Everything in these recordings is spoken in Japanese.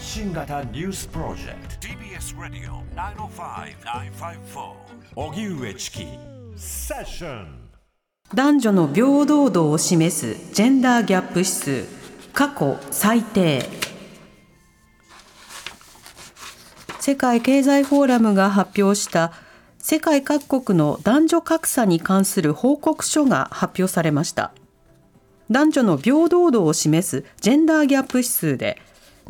発信型ニュースプロジェクト。TBS ラディオ905-954おぎゅうえちきセッション男女の平等度を示すジェンダーギャップ指数。過去最低。世界経済フォーラムが発表した世界各国の男女格差に関する報告書が発表されました。男女の平等度を示すジェンダーギャップ指数で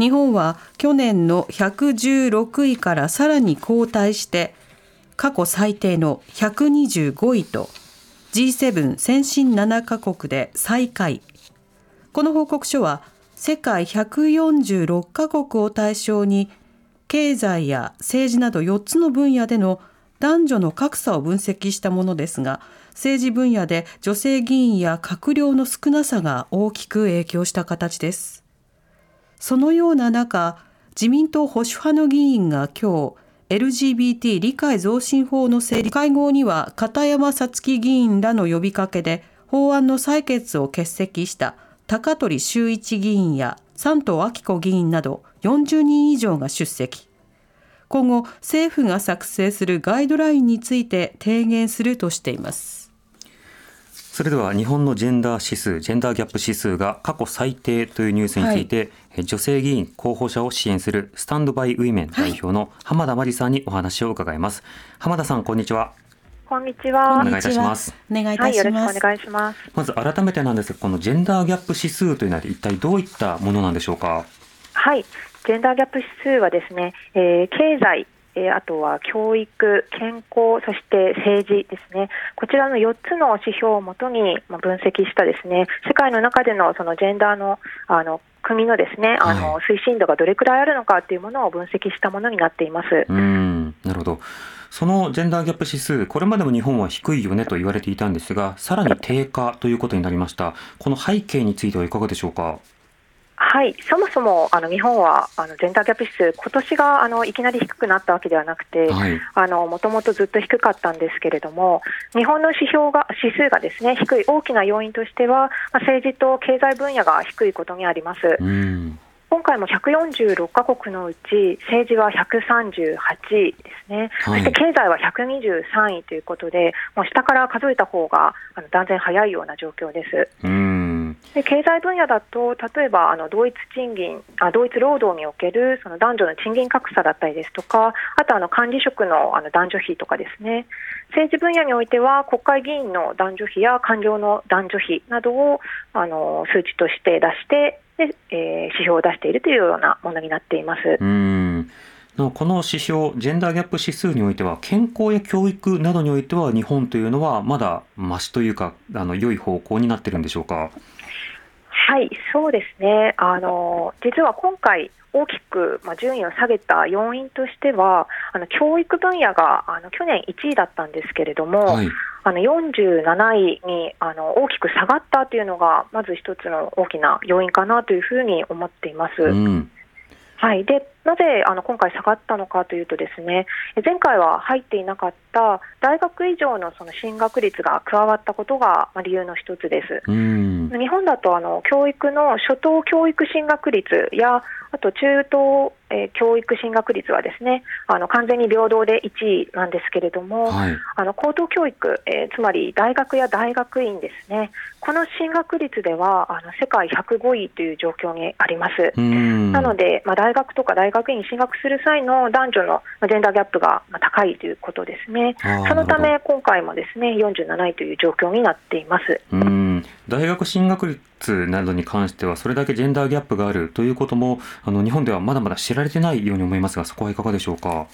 日本は去年の116位からさらに後退して過去最低の125位と G7 先進7カ国で最下位。この報告書は世界146カ国を対象に経済や政治など4つの分野での男女の格差を分析したものですが政治分野で女性議員や閣僚の少なさが大きく影響した形です。そのような中自民党保守派の議員が今日 LGBT 理解増進法の成立会合には片山さつき議員らの呼びかけで法案の採決を欠席した高取修一議員や山東明子議員など40人以上が出席。今後政府が作成するガイドラインについて提言するとしています。それでは日本のジェンダー指数ジェンダーギャップ指数が過去最低というニュースについて、はい、女性議員候補者を支援するスタンドバイウィメン代表の浜田真理さんにお話を伺います、はい、浜田さんこんにちはこんにちは。お願いいたします。お願いいたします。はい、よろしくお願いします。まず改めてなんですが、このジェンダーギャップ指数というのは一体どういったものなんでしょうか？はい、ジェンダーギャップ指数はですね、えー、経済、えー、あとは教育、健康、そして政治ですね、こちらの4つの指標をもとに分析したですね、世界の中でのそのジェンダーのあの国のですね、あの推進度がどれくらいあるのかというものを分析したものになっています。うんなるほど。そのジェンダーギャップ指数、これまでも日本は低いよねと言われていたんですが、さらに低下ということになりました。この背景についてはいかがでしょうか？はい、そもそもあの日本はあのジェンダーギャップ指数、今年があのいきなり低くなったわけではなくて、もともとずっと低かったんですけれども、日本の指標が指数がですね低い大きな要因としては、まあ、政治と経済分野が低いことにあります。うん。今回も146カ国のうち政治は138位ですね、はい、そして経済は123位ということで、もう下から数えた方があの断然早いような状況です。で経済分野だと、例えばあの同一賃金あ、同一労働におけるその男女の賃金格差だったりですとか、あとあの管理職のあの男女比とかですね、政治分野においては国会議員の男女比や官僚の男女比などをあの数値として出して、で、えー、指標を出しているというようなものになっています。うんこの指標、ジェンダーギャップ指数においては、健康や教育などにおいては、日本というのはまだましというか、あの良い方向になってるんでしょうか？はい、そうですね。あの実は今回大きく、まあ、順位を下げた要因としては、あの教育分野があの去年1位だったんですけれども、はい、あの47位にあの大きく下がったというのが、まず一つの大きな要因かなというふうに思っています。うんはい、でなぜあの今回下がったのかというと、ですね前回は入っていなかった大学以上のその進学率が加わったことが理由の一つです。日本だとあの教育の初等教育進学率やあと中等、えー、教育進学率はですねあの完全に平等で1位なんですけれども、はい、あの高等教育、えー、つまり大学や大学院ですねこの進学率ではあの世界105位という状況にあります。なので、まあ、大学とか大学院に進学する際の男女のジェンダーギャップが高いということですね。そのため今回もですね47位という状況になっています。大学進学率などに関してはそれだけジェンダーギャップがあるということもあの日本ではまだまだ知られてないように思いますがそこはいかがでしょうか？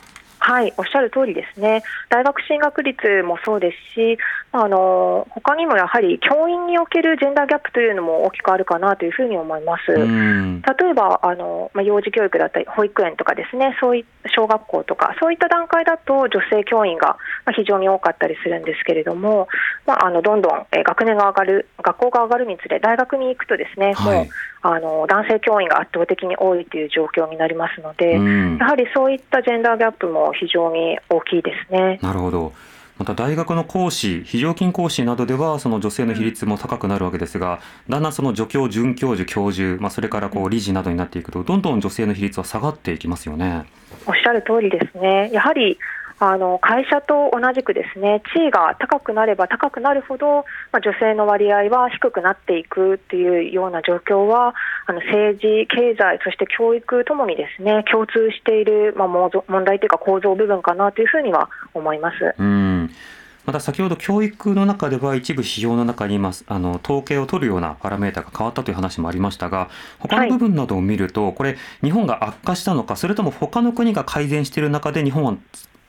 はい、おっしゃる通りですね。大学進学率もそうですし、あの他にもやはり教員におけるジェンダーギャップというのも大きくあるかなというふうに思います。例えばあの、まあ、幼児教育だったり保育園とかですね、そうい小学校とかそういった段階だと女性教員が非常に多かったりするんですけれども、まあ、あのどんどん学年が上がる学校が上がるにつれ大学に行くとですね、はい、もうあの男性教員が圧倒的に多いという状況になりますので、やはりそういったジェンダーギャップも非常に大きいですね。なるほどまた大学の講師、非常勤講師などでは、その女性の比率も高くなるわけですが、だんだんその助教、准教授、教授、まあ、それからこう理事などになっていくと、どんどん女性の比率は下がっていきますよね。おっしゃる通りですね。やはりあの会社と同じくですね地位が高くなれば高くなるほど、まあ、女性の割合は低くなっていくっていうような状況はあの政治、経済、そして教育ともにですね共通している、まあ、問題というか構造部分かなというふうには思います。うんまた先ほど教育の中では一部指標の中に今あの統計を取るようなパラメータが変わったという話もありましたが他の部分などを見ると、はい、これ日本が悪化したのかそれとも他の国が改善している中で日本は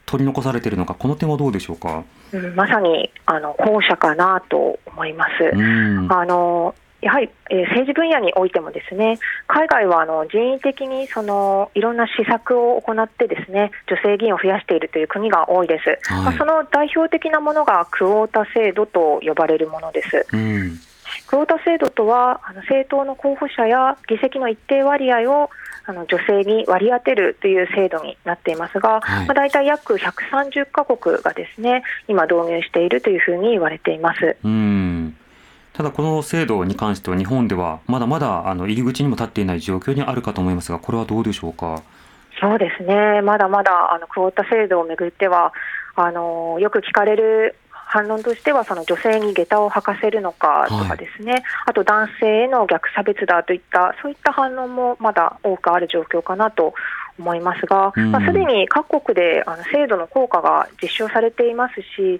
取り残されているのか、この点はどうでしょうか、うん、まさにあの後者かなと思います。あのやはり、えー、政治分野においてもですね海外はあの人為的にそのいろんな施策を行ってですね女性議員を増やしているという国が多いです、はい、まあ、その代表的なものがクオータ制度と呼ばれるものです。うん。クオータ制度とはあの政党の候補者や議席の一定割合をあの女性に割り当てるという制度になっていますが、はいまあ、大体約130カ国がですね今導入しているというふうに言われています。うんただこの制度に関しては日本ではまだまだあの入り口にも立っていない状況にあるかと思いますがこれはどうでしょうか？そうですねまだまだあのクオータ制度をめぐってはあのよく聞かれる反論としてはその女性に下駄を履かせるのかとかですね、はい、あと男性への逆差別だといったそういった反論もまだ多くある状況かなと思いますが、まあ、すでに各国であの制度の効果が実証されていますし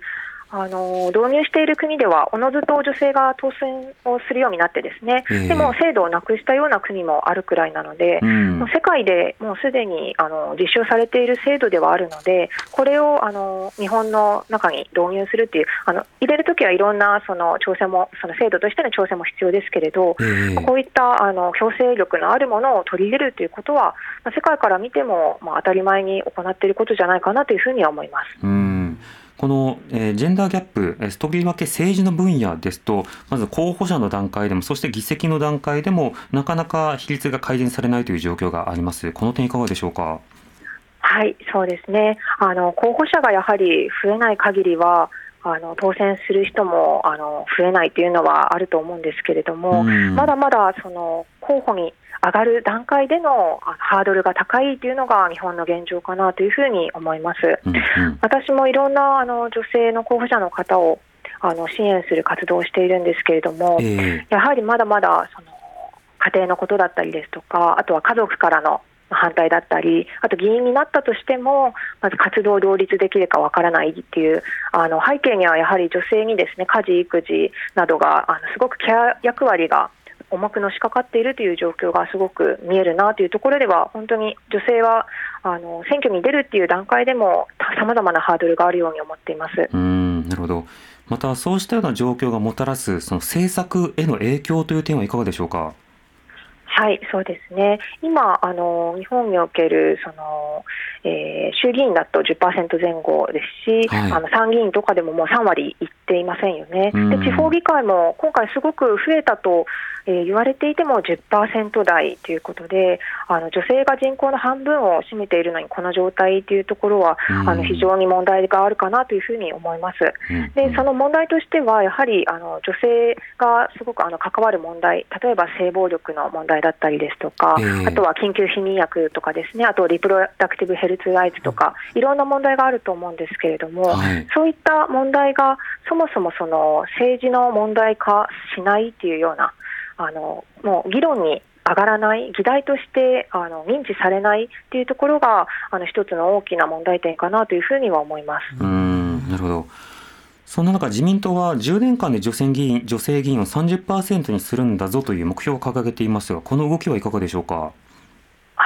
あの導入している国ではおのずと女性が当選をするようになってですね、えー、でも制度をなくしたような国もあるくらいなので、うん、世界でもうすでにあの実証されている制度ではあるのでこれをあの日本の中に導入するっていうあの入れるときはいろんなその調整もその制度としての調整も必要ですけれど、えー、こういったあの強制力のあるものを取り入れるということは世界から見ても、まあ、当たり前に行っていることじゃないかなというふうには思います。うんこの、えー、ジェンダーギャップ、とりわけ政治の分野ですと、まず候補者の段階でも、そして議席の段階でも、なかなか比率が改善されないという状況があります。この点いかがでしょうか？はい、そうですね。あの候補者がやはり増えない限りは、あの当選する人もあの増えないというのはあると思うんですけれども、まだまだその候補に上がる段階でのハードルが高いというのが日本の現状かなというふうに思います。うんうん、私もいろんなあの女性の候補者の方をあの支援する活動をしているんですけれども、えー、やはりまだまだその家庭のことだったりですとか、あとは家族からの反対だったり、あと議員になったとしても、まず活動を両立できるかわからないっていう、あの背景にはやはり女性にですね家事、育児などがあのすごくケア役割が重くのしかかっているという状況がすごく見えるなというところでは、本当に女性はあの選挙に出るっていう段階でも、さまざまなハードルがあるように思っていますうんなるほど、またそうしたような状況がもたらすその政策への影響という点はいかがでしょうか？はい、そうですね。今、あの日本におけるその、えー、衆議院だと10%前後ですし、はい、あの参議院とかでももう3割いっていませんよね。で地方議会も今回すごく増えたとえー、言われていても10%台ということであの女性が人口の半分を占めているのにこの状態というところは、うん、あの非常に問題があるかなというふうに思います。うん、でその問題としてはやはりあの女性がすごくあの関わる問題例えば性暴力の問題だったりですとか、えー、あとは緊急避妊薬とかですねあとリプロダクティブヘルツライズとか、いろんな問題があると思うんですけれども、はい、そういった問題がそもそもその政治の問題化しないっていうようなあのもう議論に上がらない、議題としてあの認知されないというところがあの一つの大きな問題点かなというふうには思います。うんなるほどそんな中、自民党は10年間で女性議員女性議員を30%にするんだぞという目標を掲げていますが、この動きはいかがでしょうか？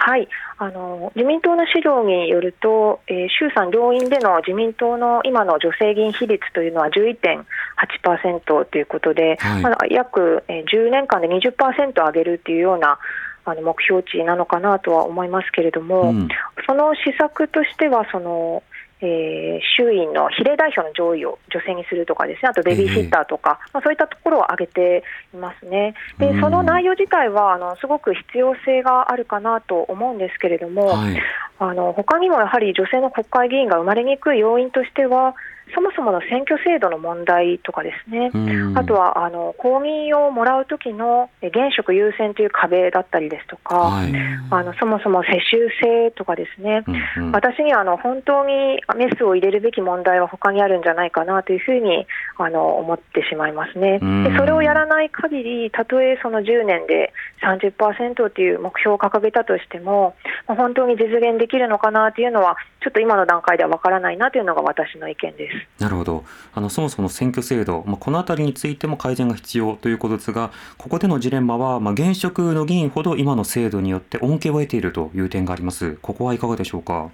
はい。あの自民党の資料によると、えー、衆参両院での自民党の今の女性議員比率というのは11.8%ということで、はい、まあ、約10年間で20%上げるというようなあの目標値なのかなとは思いますけれども、うん、その施策としてはそのえー、衆院の比例代表の上位を女性にするとかですね、あとベビーシッターとか、えー、まあ、そういったところを挙げていますね。で、その内容自体はあのすごく必要性があるかなと思うんですけれども、はい、あの他にもやはり女性の国会議員が生まれにくい要因としては、そもそもの選挙制度の問題とかですね、あとはあの公民をもらう時の現職優先という壁だったりですとか、はい、あのそもそも世襲制とかですね、うんうん、私にあの本当にメスを入れるべき問題は他にあるんじゃないかなというふうにあの思ってしまいますね。でそれをやらない限り、たとえその10年で30%という目標を掲げたとしても、本当に実現できるのかなというのは、ちょっと今の段階ではわからないなというのが私の意見です。なるほど。あのそもそも選挙制度、まあ、このあたりについても改善が必要ということですが、ここでのジレンマは、まあ、現職の議員ほど今の制度によって恩恵を得ているという点があります。ここはいかがでしょうか？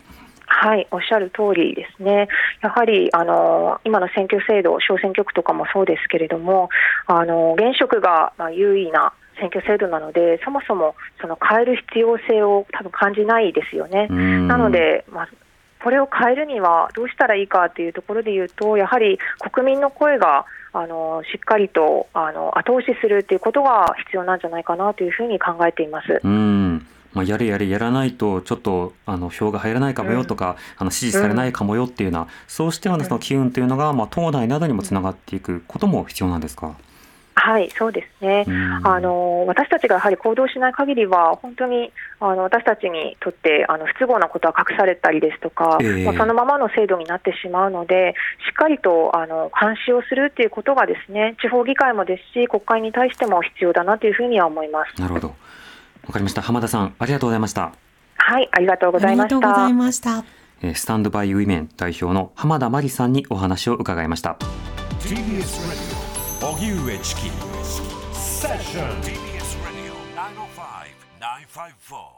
はい、おっしゃる通りですね。やはりあの今の選挙制度、小選挙区とかもそうですけれども、あの現職がまあ優位な選挙制度なので、そもそもその変える必要性を多分感じないですよね。なので、まあ、これを変えるにはどうしたらいいかというところでいうと、やはり国民の声があのしっかりとあの後押しするということが必要なんじゃないかなというふうに考えています。うんまあ、やれやれやらないとちょっとあの票が入らないかもよとか、うん、あの支持されないかもよっていうような、うん、そうしたようなその機運というのが、まあ、党内などにもつながっていくことも必要なんですか？はい、そうですね、あの私たちがやはり行動しない限りは、本当にあの私たちにとってあの不都合なことは隠されたりですとか、えー、まあ、そのままの制度になってしまうので、しっかりとあの監視をするということが、ですね地方議会もですし、国会に対しても必要だなというふうには思います。なるほどわかりました。浜田さん、ありがとうございました。はい、ありがとうございました。ありがとうございました。スタンドバイウィメン代表の浜田真理さんにお話を伺いました。TBS ラジオ荻上チキセッション TBS ラジオ905-954